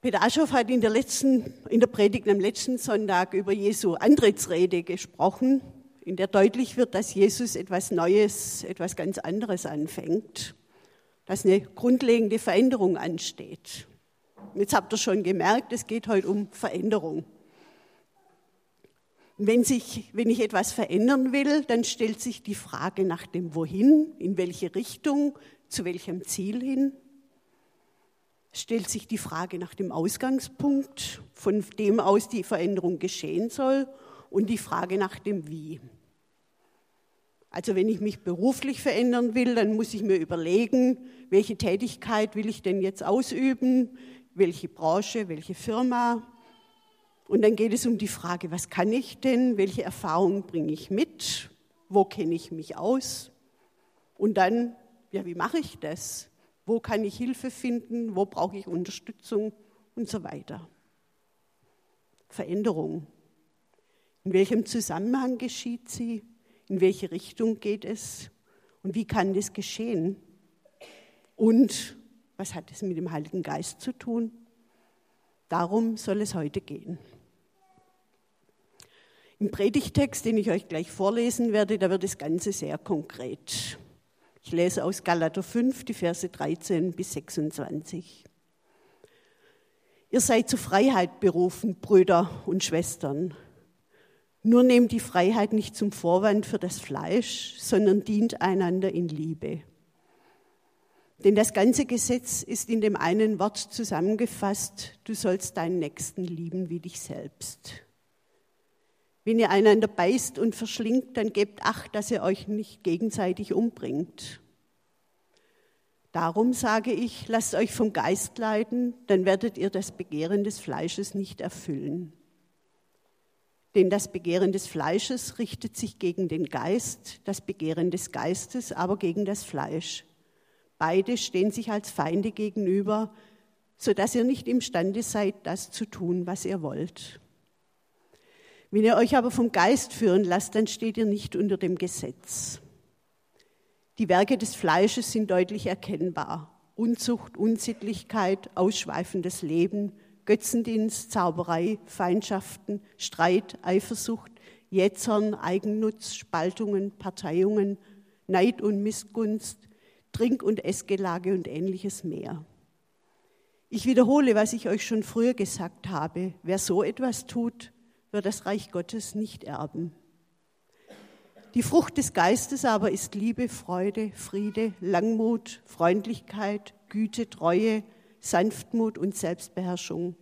Peter Aschoff hat in der, letzten, in der Predigt am letzten Sonntag über Jesu Antrittsrede gesprochen, in der deutlich wird, dass Jesus etwas Neues, etwas ganz anderes anfängt, dass eine grundlegende Veränderung ansteht. Jetzt habt ihr schon gemerkt, es geht heute um Veränderung. Wenn, sich, wenn ich etwas verändern will, dann stellt sich die Frage nach dem Wohin, in welche Richtung, zu welchem Ziel hin stellt sich die Frage nach dem Ausgangspunkt, von dem aus die Veränderung geschehen soll, und die Frage nach dem Wie. Also wenn ich mich beruflich verändern will, dann muss ich mir überlegen, welche Tätigkeit will ich denn jetzt ausüben, welche Branche, welche Firma. Und dann geht es um die Frage, was kann ich denn, welche Erfahrungen bringe ich mit, wo kenne ich mich aus. Und dann, ja, wie mache ich das? Wo kann ich Hilfe finden? Wo brauche ich Unterstützung? Und so weiter. Veränderung. In welchem Zusammenhang geschieht sie? In welche Richtung geht es? Und wie kann das geschehen? Und was hat es mit dem Heiligen Geist zu tun? Darum soll es heute gehen. Im Predigtext, den ich euch gleich vorlesen werde, da wird das Ganze sehr konkret. Ich lese aus Galater 5, die Verse 13 bis 26. Ihr seid zur Freiheit berufen, Brüder und Schwestern. Nur nehmt die Freiheit nicht zum Vorwand für das Fleisch, sondern dient einander in Liebe. Denn das ganze Gesetz ist in dem einen Wort zusammengefasst, du sollst deinen Nächsten lieben wie dich selbst. Wenn ihr einander beißt und verschlingt, dann gebt acht, dass ihr euch nicht gegenseitig umbringt. Darum sage ich, lasst euch vom Geist leiten, dann werdet ihr das Begehren des Fleisches nicht erfüllen. Denn das Begehren des Fleisches richtet sich gegen den Geist, das Begehren des Geistes aber gegen das Fleisch. Beide stehen sich als Feinde gegenüber, sodass ihr nicht imstande seid, das zu tun, was ihr wollt. Wenn ihr euch aber vom Geist führen lasst, dann steht ihr nicht unter dem Gesetz. Die Werke des Fleisches sind deutlich erkennbar. Unzucht, Unsittlichkeit, ausschweifendes Leben, Götzendienst, Zauberei, Feindschaften, Streit, Eifersucht, Jätzern, Eigennutz, Spaltungen, Parteiungen, Neid und Missgunst, Trink- und Essgelage und ähnliches mehr. Ich wiederhole, was ich euch schon früher gesagt habe. Wer so etwas tut, wird das Reich Gottes nicht erben. Die Frucht des Geistes aber ist Liebe, Freude, Friede, Langmut, Freundlichkeit, Güte, Treue, Sanftmut und Selbstbeherrschung.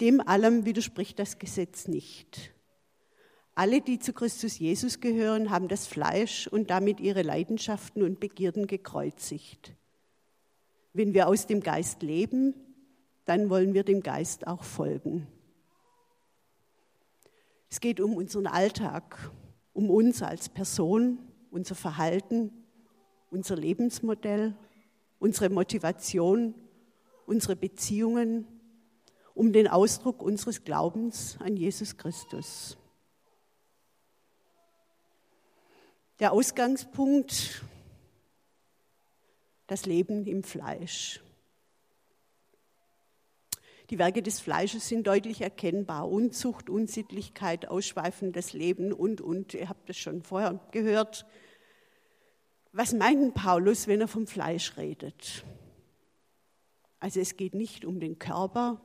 Dem allem widerspricht das Gesetz nicht. Alle, die zu Christus Jesus gehören, haben das Fleisch und damit ihre Leidenschaften und Begierden gekreuzigt. Wenn wir aus dem Geist leben, dann wollen wir dem Geist auch folgen. Es geht um unseren Alltag, um uns als Person, unser Verhalten, unser Lebensmodell, unsere Motivation, unsere Beziehungen, um den Ausdruck unseres Glaubens an Jesus Christus. Der Ausgangspunkt, das Leben im Fleisch. Die Werke des Fleisches sind deutlich erkennbar. Unzucht, Unsittlichkeit, ausschweifendes Leben und, und. Ihr habt es schon vorher gehört. Was meint Paulus, wenn er vom Fleisch redet? Also es geht nicht um den Körper,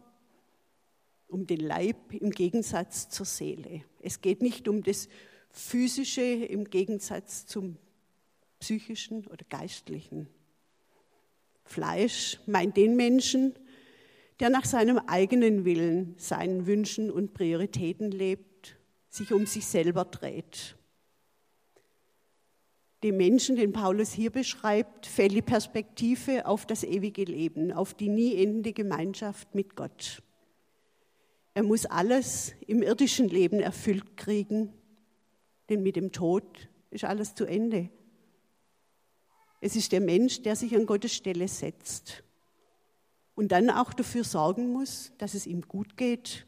um den Leib im Gegensatz zur Seele. Es geht nicht um das Physische im Gegensatz zum psychischen oder geistlichen. Fleisch meint den Menschen, der nach seinem eigenen Willen, seinen Wünschen und Prioritäten lebt, sich um sich selber dreht. Dem Menschen, den Paulus hier beschreibt, fällt die Perspektive auf das ewige Leben, auf die nie endende Gemeinschaft mit Gott. Er muss alles im irdischen Leben erfüllt kriegen, denn mit dem Tod ist alles zu Ende. Es ist der Mensch, der sich an Gottes Stelle setzt und dann auch dafür sorgen muss, dass es ihm gut geht,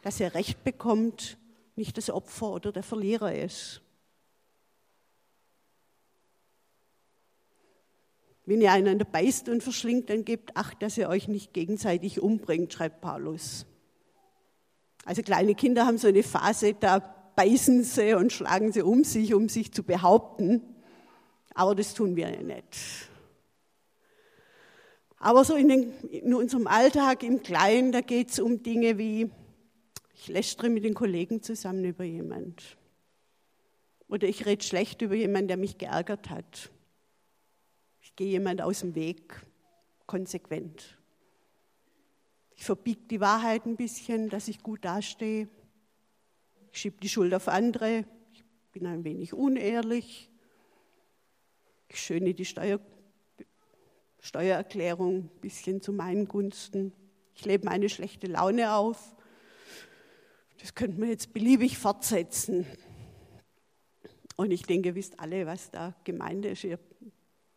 dass er Recht bekommt, nicht das Opfer oder der Verlierer ist. Wenn ihr einander beißt und verschlingt, dann gebt Acht, dass ihr euch nicht gegenseitig umbringt, schreibt Paulus. Also kleine Kinder haben so eine Phase, da beißen sie und schlagen sie um sich, um sich zu behaupten. Aber das tun wir ja nicht. Aber so in, den, in unserem Alltag im Kleinen, da geht es um Dinge wie, ich lästere mit den Kollegen zusammen über jemand. Oder ich rede schlecht über jemanden, der mich geärgert hat. Ich gehe jemand aus dem Weg, konsequent. Ich verbiege die Wahrheit ein bisschen, dass ich gut dastehe. Ich schiebe die Schuld auf andere. Ich bin ein wenig unehrlich. Ich schöne die Steuer, Steuererklärung ein bisschen zu meinen Gunsten. Ich lebe meine schlechte Laune auf. Das könnte man jetzt beliebig fortsetzen. Und ich denke, ihr wisst alle, was da gemeint ist. Ihr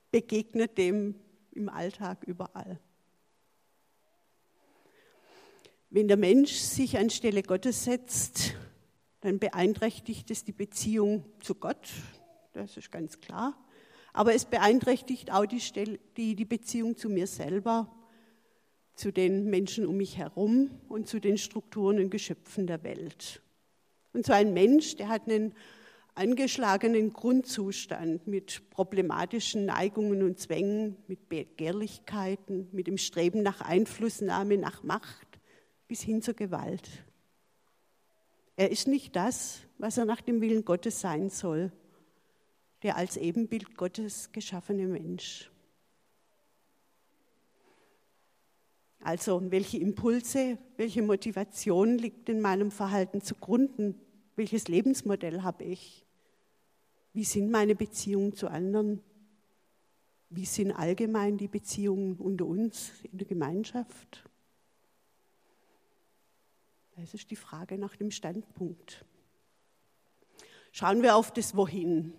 begegnet dem im Alltag überall. Wenn der Mensch sich anstelle Gottes setzt, dann beeinträchtigt es die Beziehung zu Gott, das ist ganz klar. Aber es beeinträchtigt auch die, Stelle, die, die Beziehung zu mir selber, zu den Menschen um mich herum und zu den Strukturen und Geschöpfen der Welt. Und so ein Mensch, der hat einen angeschlagenen Grundzustand mit problematischen Neigungen und Zwängen, mit Begehrlichkeiten, mit dem Streben nach Einflussnahme, nach Macht bis hin zur Gewalt. Er ist nicht das, was er nach dem Willen Gottes sein soll, der als Ebenbild Gottes geschaffene Mensch. Also, welche Impulse, welche Motivation liegt in meinem Verhalten zugrunde? Welches Lebensmodell habe ich? Wie sind meine Beziehungen zu anderen? Wie sind allgemein die Beziehungen unter uns in der Gemeinschaft? Das ist die Frage nach dem Standpunkt. Schauen wir auf das Wohin.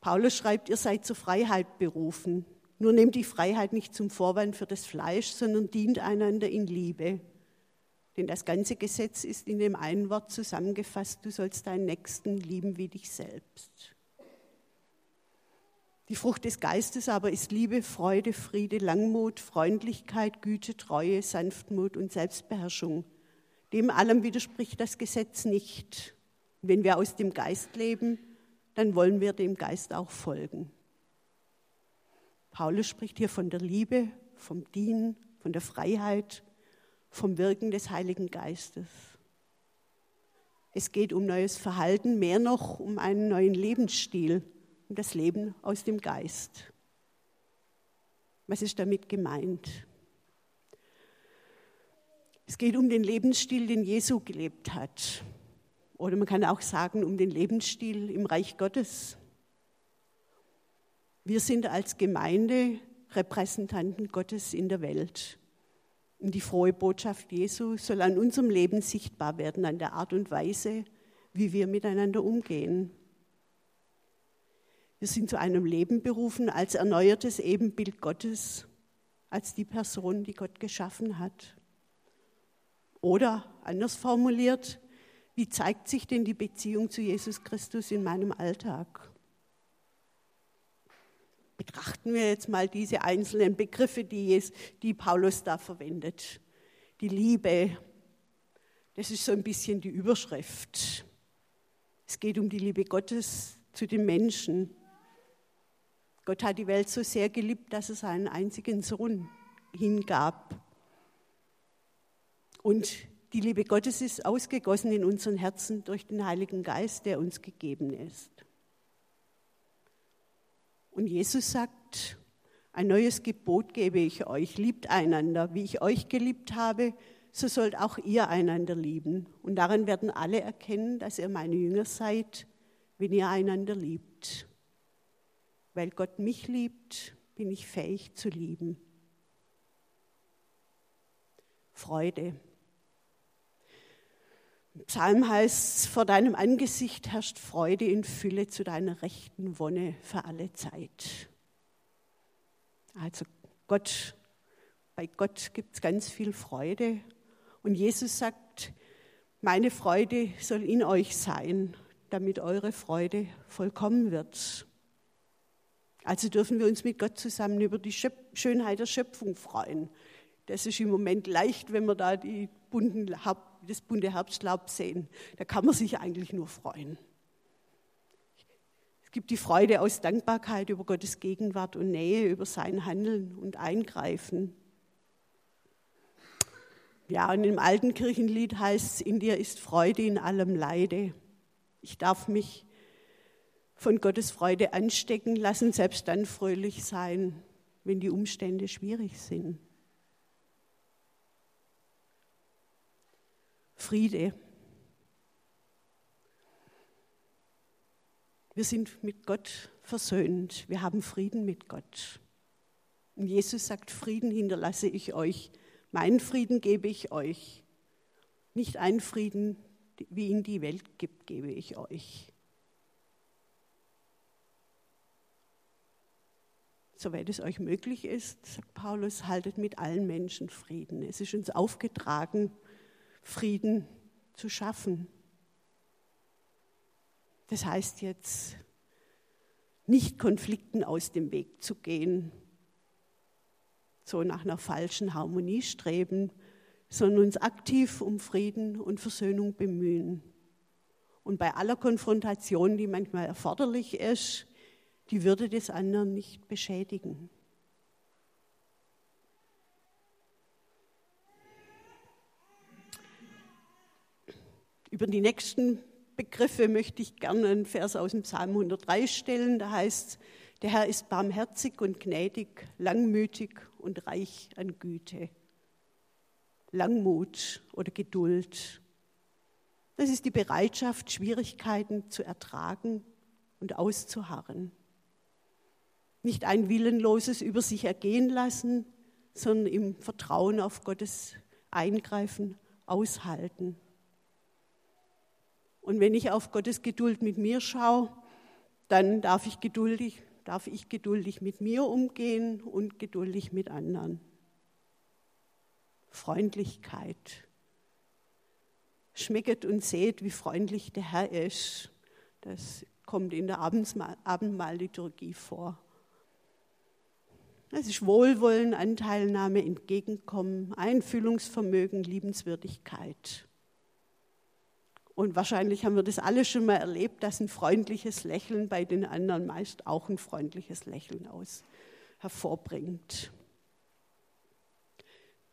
Paulus schreibt, ihr seid zur Freiheit berufen. Nur nehmt die Freiheit nicht zum Vorwand für das Fleisch, sondern dient einander in Liebe. Denn das ganze Gesetz ist in dem einen Wort zusammengefasst, du sollst deinen Nächsten lieben wie dich selbst. Die Frucht des Geistes aber ist Liebe, Freude, Friede, Langmut, Freundlichkeit, Güte, Treue, Sanftmut und Selbstbeherrschung. Dem allem widerspricht das Gesetz nicht. wenn wir aus dem Geist leben, dann wollen wir dem Geist auch folgen. Paulus spricht hier von der Liebe, vom Dienen, von der Freiheit, vom Wirken des Heiligen Geistes. Es geht um neues Verhalten, mehr noch um einen neuen Lebensstil, um das Leben aus dem Geist. Was ist damit gemeint? Es geht um den Lebensstil, den Jesu gelebt hat. Oder man kann auch sagen, um den Lebensstil im Reich Gottes. Wir sind als Gemeinde Repräsentanten Gottes in der Welt. Und die frohe Botschaft Jesu soll an unserem Leben sichtbar werden, an der Art und Weise, wie wir miteinander umgehen. Wir sind zu einem Leben berufen als erneuertes Ebenbild Gottes, als die Person, die Gott geschaffen hat. Oder anders formuliert, wie zeigt sich denn die Beziehung zu Jesus Christus in meinem Alltag? Betrachten wir jetzt mal diese einzelnen Begriffe, die, die Paulus da verwendet. Die Liebe, das ist so ein bisschen die Überschrift. Es geht um die Liebe Gottes zu den Menschen. Gott hat die Welt so sehr geliebt, dass er seinen einzigen Sohn hingab. Und die Liebe Gottes ist ausgegossen in unseren Herzen durch den Heiligen Geist, der uns gegeben ist. Und Jesus sagt, ein neues Gebot gebe ich euch, liebt einander, wie ich euch geliebt habe, so sollt auch ihr einander lieben. Und daran werden alle erkennen, dass ihr meine Jünger seid, wenn ihr einander liebt. Weil Gott mich liebt, bin ich fähig zu lieben. Freude. Psalm heißt, vor deinem Angesicht herrscht Freude in Fülle zu deiner rechten Wonne für alle Zeit. Also Gott, bei Gott gibt es ganz viel Freude. Und Jesus sagt, meine Freude soll in euch sein, damit eure Freude vollkommen wird. Also dürfen wir uns mit Gott zusammen über die Schönheit der Schöpfung freuen. Das ist im Moment leicht, wenn wir da die bunten, das bunte Herbstlaub sehen. Da kann man sich eigentlich nur freuen. Es gibt die Freude aus Dankbarkeit über Gottes Gegenwart und Nähe, über sein Handeln und Eingreifen. Ja, und im alten Kirchenlied heißt es, in dir ist Freude in allem Leide. Ich darf mich von Gottes Freude anstecken lassen, selbst dann fröhlich sein, wenn die Umstände schwierig sind. Friede. Wir sind mit Gott versöhnt. Wir haben Frieden mit Gott. Und Jesus sagt, Frieden hinterlasse ich euch. Meinen Frieden gebe ich euch. Nicht einen Frieden, wie ihn die Welt gibt, gebe ich euch. Soweit es euch möglich ist, sagt Paulus, haltet mit allen Menschen Frieden. Es ist uns aufgetragen, Frieden zu schaffen. Das heißt jetzt, nicht Konflikten aus dem Weg zu gehen, so nach einer falschen Harmonie streben, sondern uns aktiv um Frieden und Versöhnung bemühen. Und bei aller Konfrontation, die manchmal erforderlich ist, die Würde des anderen nicht beschädigen. Über die nächsten Begriffe möchte ich gerne einen Vers aus dem Psalm 103 stellen. Da heißt es, der Herr ist barmherzig und gnädig, langmütig und reich an Güte. Langmut oder Geduld. Das ist die Bereitschaft, Schwierigkeiten zu ertragen und auszuharren. Nicht ein willenloses über sich ergehen lassen, sondern im Vertrauen auf Gottes Eingreifen aushalten. Und wenn ich auf Gottes Geduld mit mir schaue, dann darf ich geduldig, darf ich geduldig mit mir umgehen und geduldig mit anderen. Freundlichkeit. Schmecket und seht, wie freundlich der Herr ist. Das kommt in der Abendmahlliturgie vor. Das ist Wohlwollen, Anteilnahme, Entgegenkommen, Einfühlungsvermögen, Liebenswürdigkeit. Und wahrscheinlich haben wir das alle schon mal erlebt, dass ein freundliches Lächeln bei den anderen meist auch ein freundliches Lächeln aus hervorbringt.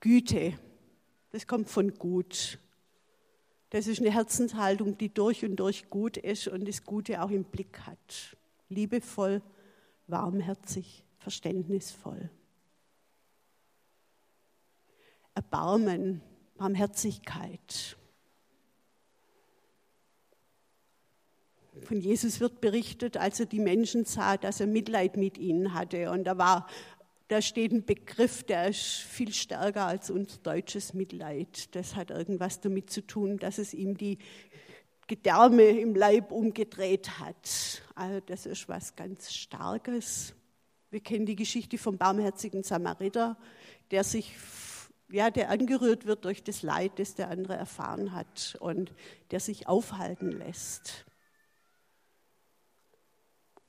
Güte, das kommt von gut. Das ist eine Herzenshaltung, die durch und durch gut ist und das Gute auch im Blick hat. Liebevoll, warmherzig, verständnisvoll. Erbarmen, Barmherzigkeit. Von Jesus wird berichtet, als er die Menschen sah, dass er Mitleid mit ihnen hatte. Und da war, da steht ein Begriff, der ist viel stärker als unser deutsches Mitleid. Das hat irgendwas damit zu tun, dass es ihm die Gedärme im Leib umgedreht hat. Also das ist was ganz Starkes. Wir kennen die Geschichte vom barmherzigen Samariter, der sich ja, der angerührt wird durch das Leid, das der andere erfahren hat und der sich aufhalten lässt.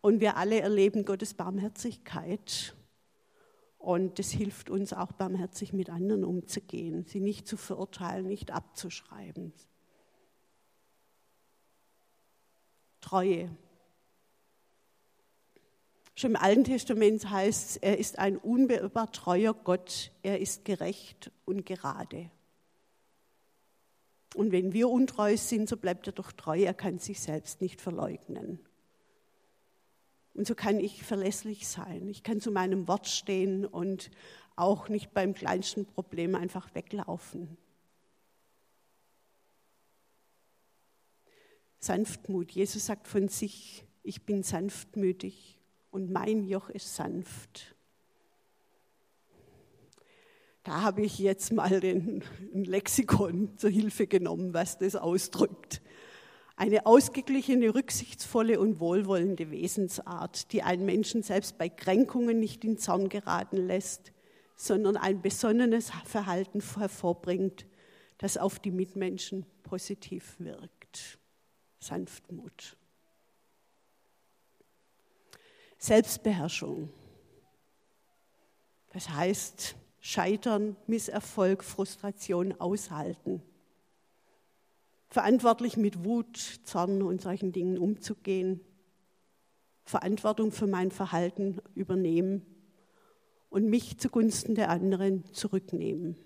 Und wir alle erleben Gottes Barmherzigkeit. Und das hilft uns auch barmherzig mit anderen umzugehen, sie nicht zu verurteilen, nicht abzuschreiben. Treue. Schon im Alten Testament heißt es, er ist ein unbeirrbar treuer Gott, er ist gerecht und gerade. Und wenn wir untreu sind, so bleibt er doch treu, er kann sich selbst nicht verleugnen. Und so kann ich verlässlich sein. Ich kann zu meinem Wort stehen und auch nicht beim kleinsten Problem einfach weglaufen. Sanftmut. Jesus sagt von sich, ich bin sanftmütig und mein Joch ist sanft. Da habe ich jetzt mal den, ein Lexikon zur Hilfe genommen, was das ausdrückt. Eine ausgeglichene, rücksichtsvolle und wohlwollende Wesensart, die einen Menschen selbst bei Kränkungen nicht in Zorn geraten lässt, sondern ein besonnenes Verhalten hervorbringt, das auf die Mitmenschen positiv wirkt. Sanftmut. Selbstbeherrschung. Das heißt, Scheitern, Misserfolg, Frustration aushalten. Verantwortlich mit Wut, Zorn und solchen Dingen umzugehen. Verantwortung für mein Verhalten übernehmen und mich zugunsten der anderen zurücknehmen.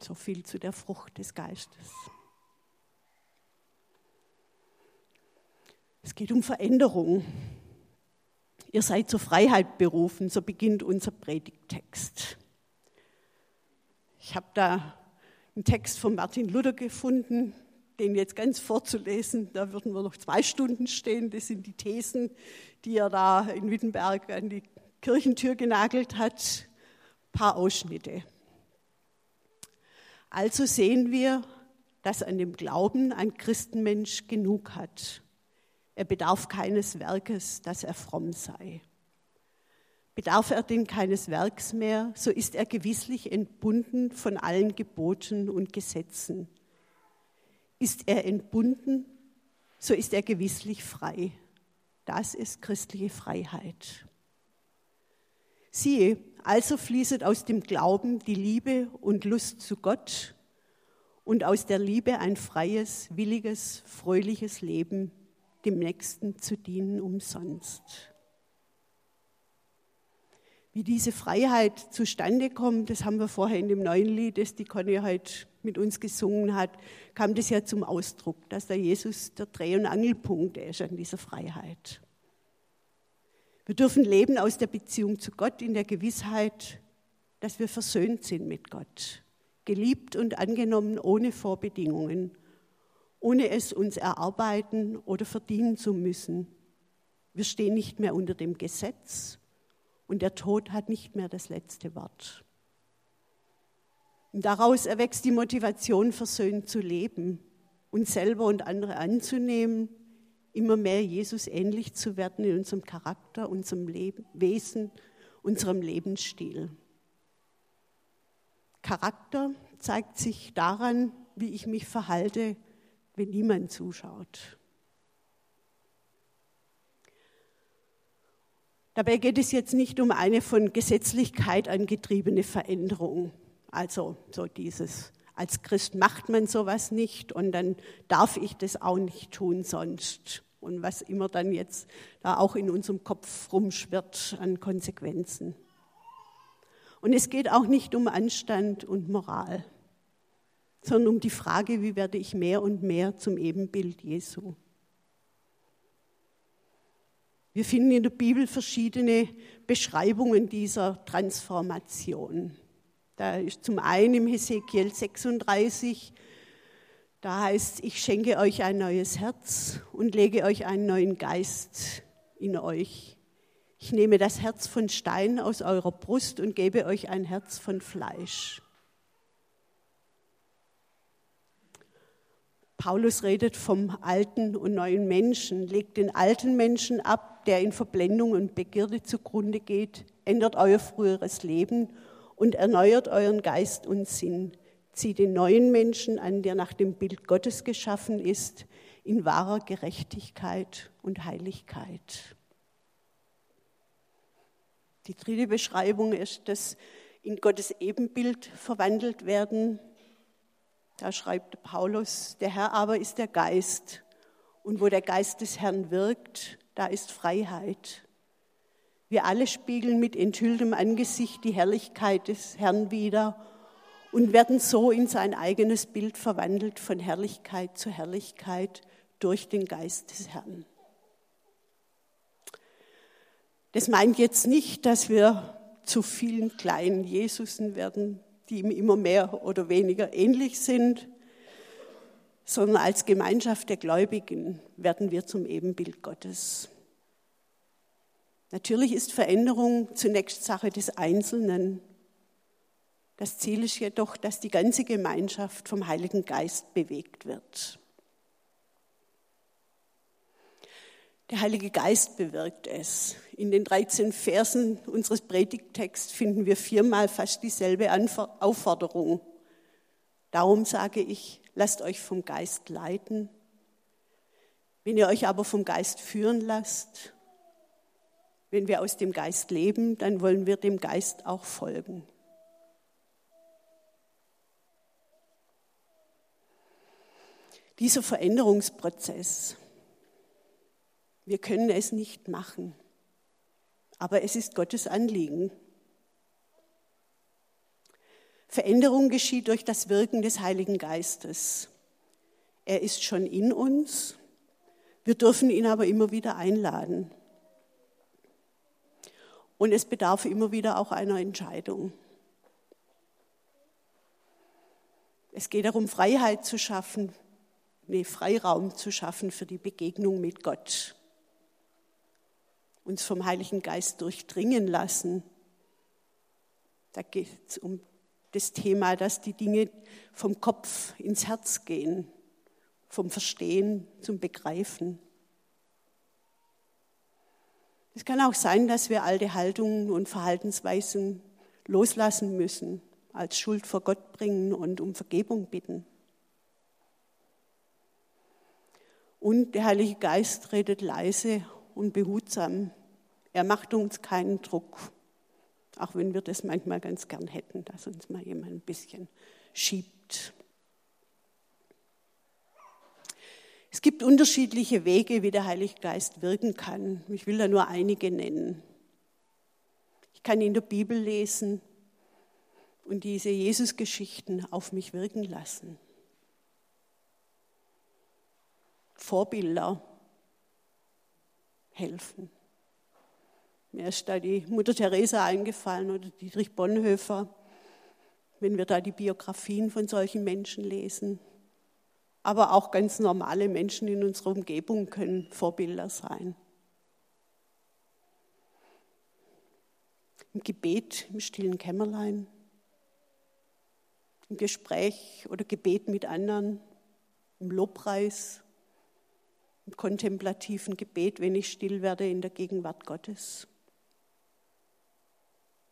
So viel zu der Frucht des Geistes. Es geht um Veränderung. Ihr seid zur Freiheit berufen, so beginnt unser Predigttext. Ich habe da einen Text von Martin Luther gefunden, den jetzt ganz vorzulesen, da würden wir noch zwei Stunden stehen. Das sind die Thesen, die er da in Wittenberg an die Kirchentür genagelt hat. Ein paar Ausschnitte. Also sehen wir, dass an dem Glauben ein Christenmensch genug hat. Er bedarf keines Werkes, dass er fromm sei. Bedarf er denn keines Werks mehr, so ist er gewisslich entbunden von allen Geboten und Gesetzen. Ist er entbunden, so ist er gewisslich frei. Das ist christliche Freiheit. Siehe, also fließet aus dem Glauben die Liebe und Lust zu Gott und aus der Liebe ein freies, williges, fröhliches Leben dem Nächsten zu dienen umsonst. Wie diese Freiheit zustande kommt, das haben wir vorher in dem neuen Lied, das die Conny heute mit uns gesungen hat, kam das ja zum Ausdruck, dass der Jesus der Dreh- und Angelpunkt ist an dieser Freiheit. Wir dürfen leben aus der Beziehung zu Gott in der Gewissheit, dass wir versöhnt sind mit Gott, geliebt und angenommen ohne Vorbedingungen ohne es uns erarbeiten oder verdienen zu müssen. Wir stehen nicht mehr unter dem Gesetz und der Tod hat nicht mehr das letzte Wort. Und daraus erwächst die Motivation, versöhnt zu leben, uns selber und andere anzunehmen, immer mehr Jesus ähnlich zu werden in unserem Charakter, unserem Leben, Wesen, unserem Lebensstil. Charakter zeigt sich daran, wie ich mich verhalte wenn niemand zuschaut. Dabei geht es jetzt nicht um eine von Gesetzlichkeit angetriebene Veränderung. Also so dieses, als Christ macht man sowas nicht und dann darf ich das auch nicht tun sonst. Und was immer dann jetzt da auch in unserem Kopf rumschwirrt an Konsequenzen. Und es geht auch nicht um Anstand und Moral sondern um die Frage, wie werde ich mehr und mehr zum Ebenbild Jesu. Wir finden in der Bibel verschiedene Beschreibungen dieser Transformation. Da ist zum einen im Hesekiel 36, da heißt, ich schenke euch ein neues Herz und lege euch einen neuen Geist in euch. Ich nehme das Herz von Stein aus eurer Brust und gebe euch ein Herz von Fleisch. Paulus redet vom alten und neuen Menschen, legt den alten Menschen ab, der in Verblendung und Begierde zugrunde geht, ändert euer früheres Leben und erneuert euren Geist und Sinn. Zieht den neuen Menschen an, der nach dem Bild Gottes geschaffen ist, in wahrer Gerechtigkeit und Heiligkeit. Die dritte Beschreibung ist, dass in Gottes Ebenbild verwandelt werden, da schreibt Paulus, der Herr aber ist der Geist. Und wo der Geist des Herrn wirkt, da ist Freiheit. Wir alle spiegeln mit enthülltem Angesicht die Herrlichkeit des Herrn wider und werden so in sein eigenes Bild verwandelt von Herrlichkeit zu Herrlichkeit durch den Geist des Herrn. Das meint jetzt nicht, dass wir zu vielen kleinen Jesusen werden, die ihm immer mehr oder weniger ähnlich sind, sondern als Gemeinschaft der Gläubigen werden wir zum Ebenbild Gottes. Natürlich ist Veränderung zunächst Sache des Einzelnen. Das Ziel ist jedoch, dass die ganze Gemeinschaft vom Heiligen Geist bewegt wird. Der Heilige Geist bewirkt es. In den 13 Versen unseres Predigttexts finden wir viermal fast dieselbe Aufforderung. Darum sage ich, lasst euch vom Geist leiten. Wenn ihr euch aber vom Geist führen lasst, wenn wir aus dem Geist leben, dann wollen wir dem Geist auch folgen. Dieser Veränderungsprozess, wir können es nicht machen, aber es ist Gottes Anliegen. Veränderung geschieht durch das Wirken des Heiligen Geistes. Er ist schon in uns, wir dürfen ihn aber immer wieder einladen. Und es bedarf immer wieder auch einer Entscheidung. Es geht darum, Freiheit zu schaffen, nee, Freiraum zu schaffen für die Begegnung mit Gott. Uns vom Heiligen Geist durchdringen lassen. Da geht es um das Thema, dass die Dinge vom Kopf ins Herz gehen, vom Verstehen zum Begreifen. Es kann auch sein, dass wir alte Haltungen und Verhaltensweisen loslassen müssen, als Schuld vor Gott bringen und um Vergebung bitten. Und der Heilige Geist redet leise und behutsam. Er macht uns keinen Druck, auch wenn wir das manchmal ganz gern hätten, dass uns mal jemand ein bisschen schiebt. Es gibt unterschiedliche Wege, wie der Heilige Geist wirken kann. Ich will da nur einige nennen. Ich kann in der Bibel lesen und diese Jesusgeschichten auf mich wirken lassen. Vorbilder helfen. Mir ist da die Mutter Teresa eingefallen oder Dietrich Bonhoeffer, wenn wir da die Biografien von solchen Menschen lesen aber auch ganz normale Menschen in unserer Umgebung können Vorbilder sein. Im Gebet, im stillen Kämmerlein, im Gespräch oder Gebet mit anderen, im Lobpreis, im kontemplativen Gebet, wenn ich still werde in der Gegenwart Gottes.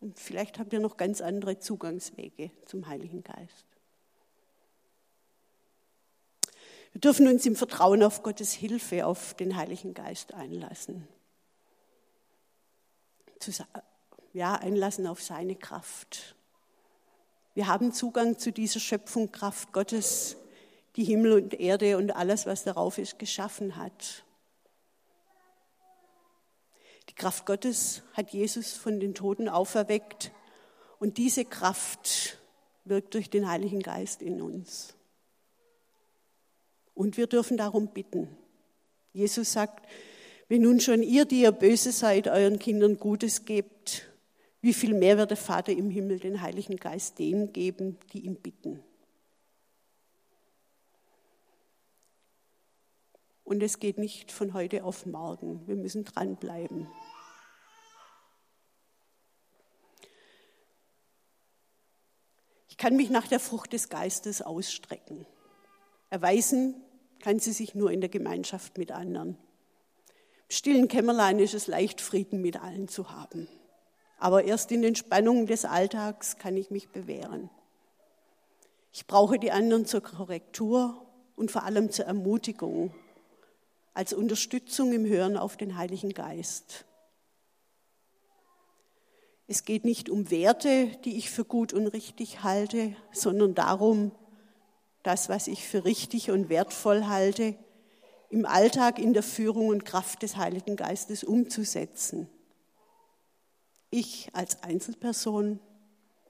Und vielleicht habt ihr noch ganz andere Zugangswege zum Heiligen Geist. Wir dürfen uns im Vertrauen auf Gottes Hilfe, auf den Heiligen Geist einlassen. Ja, einlassen auf seine Kraft. Wir haben Zugang zu dieser Schöpfung Kraft Gottes, die Himmel und Erde und alles, was darauf ist, geschaffen hat. Die Kraft Gottes hat Jesus von den Toten auferweckt und diese Kraft wirkt durch den Heiligen Geist in uns. Und wir dürfen darum bitten. Jesus sagt, wenn nun schon ihr, die ihr böse seid, euren Kindern Gutes gebt, wie viel mehr wird der Vater im Himmel den Heiligen Geist denen geben, die ihn bitten. Und es geht nicht von heute auf morgen. Wir müssen dranbleiben. Ich kann mich nach der Frucht des Geistes ausstrecken. Erweisen kann sie sich nur in der Gemeinschaft mit anderen. Im stillen Kämmerlein ist es leicht, Frieden mit allen zu haben. Aber erst in den Spannungen des Alltags kann ich mich bewähren. Ich brauche die anderen zur Korrektur und vor allem zur Ermutigung, als Unterstützung im Hören auf den Heiligen Geist. Es geht nicht um Werte, die ich für gut und richtig halte, sondern darum, das, was ich für richtig und wertvoll halte, im Alltag in der Führung und Kraft des Heiligen Geistes umzusetzen. Ich als Einzelperson,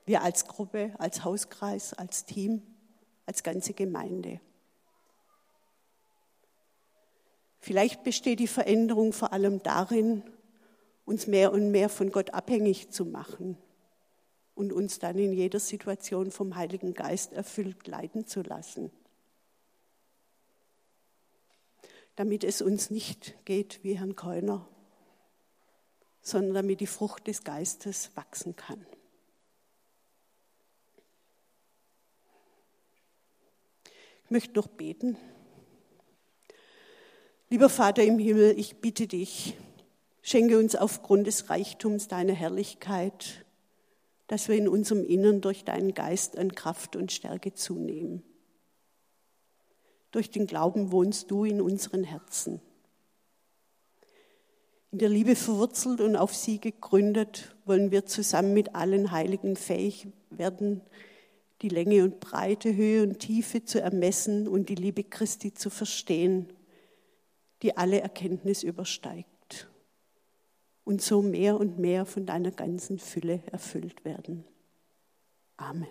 wir als Gruppe, als Hauskreis, als Team, als ganze Gemeinde. Vielleicht besteht die Veränderung vor allem darin, uns mehr und mehr von Gott abhängig zu machen und uns dann in jeder Situation vom Heiligen Geist erfüllt leiten zu lassen. Damit es uns nicht geht wie Herrn Keuner, sondern damit die Frucht des Geistes wachsen kann. Ich möchte noch beten. Lieber Vater im Himmel, ich bitte dich, schenke uns aufgrund des Reichtums deiner Herrlichkeit dass wir in unserem Innern durch deinen Geist an Kraft und Stärke zunehmen. Durch den Glauben wohnst du in unseren Herzen. In der Liebe verwurzelt und auf sie gegründet, wollen wir zusammen mit allen Heiligen fähig werden, die Länge und Breite, Höhe und Tiefe zu ermessen und die Liebe Christi zu verstehen, die alle Erkenntnis übersteigt. Und so mehr und mehr von deiner ganzen Fülle erfüllt werden. Amen.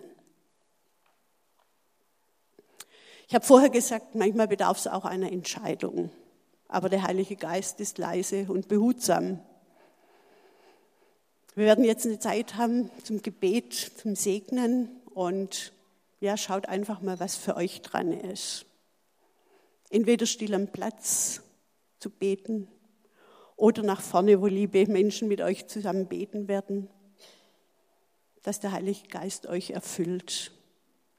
Ich habe vorher gesagt, manchmal bedarf es auch einer Entscheidung. Aber der Heilige Geist ist leise und behutsam. Wir werden jetzt eine Zeit haben zum Gebet, zum Segnen und ja, schaut einfach mal, was für euch dran ist. Entweder still am Platz zu beten oder nach vorne, wo liebe Menschen mit euch zusammen beten werden, dass der Heilige Geist euch erfüllt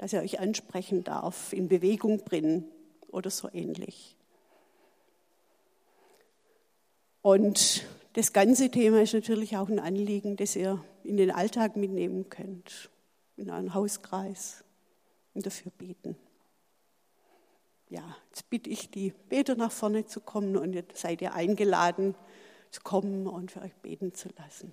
dass er euch ansprechen darf, in Bewegung bringen oder so ähnlich. Und das ganze Thema ist natürlich auch ein Anliegen, das ihr in den Alltag mitnehmen könnt, in euren Hauskreis und dafür beten. Ja, jetzt bitte ich die Beter nach vorne zu kommen und jetzt seid ihr eingeladen zu kommen und für euch beten zu lassen.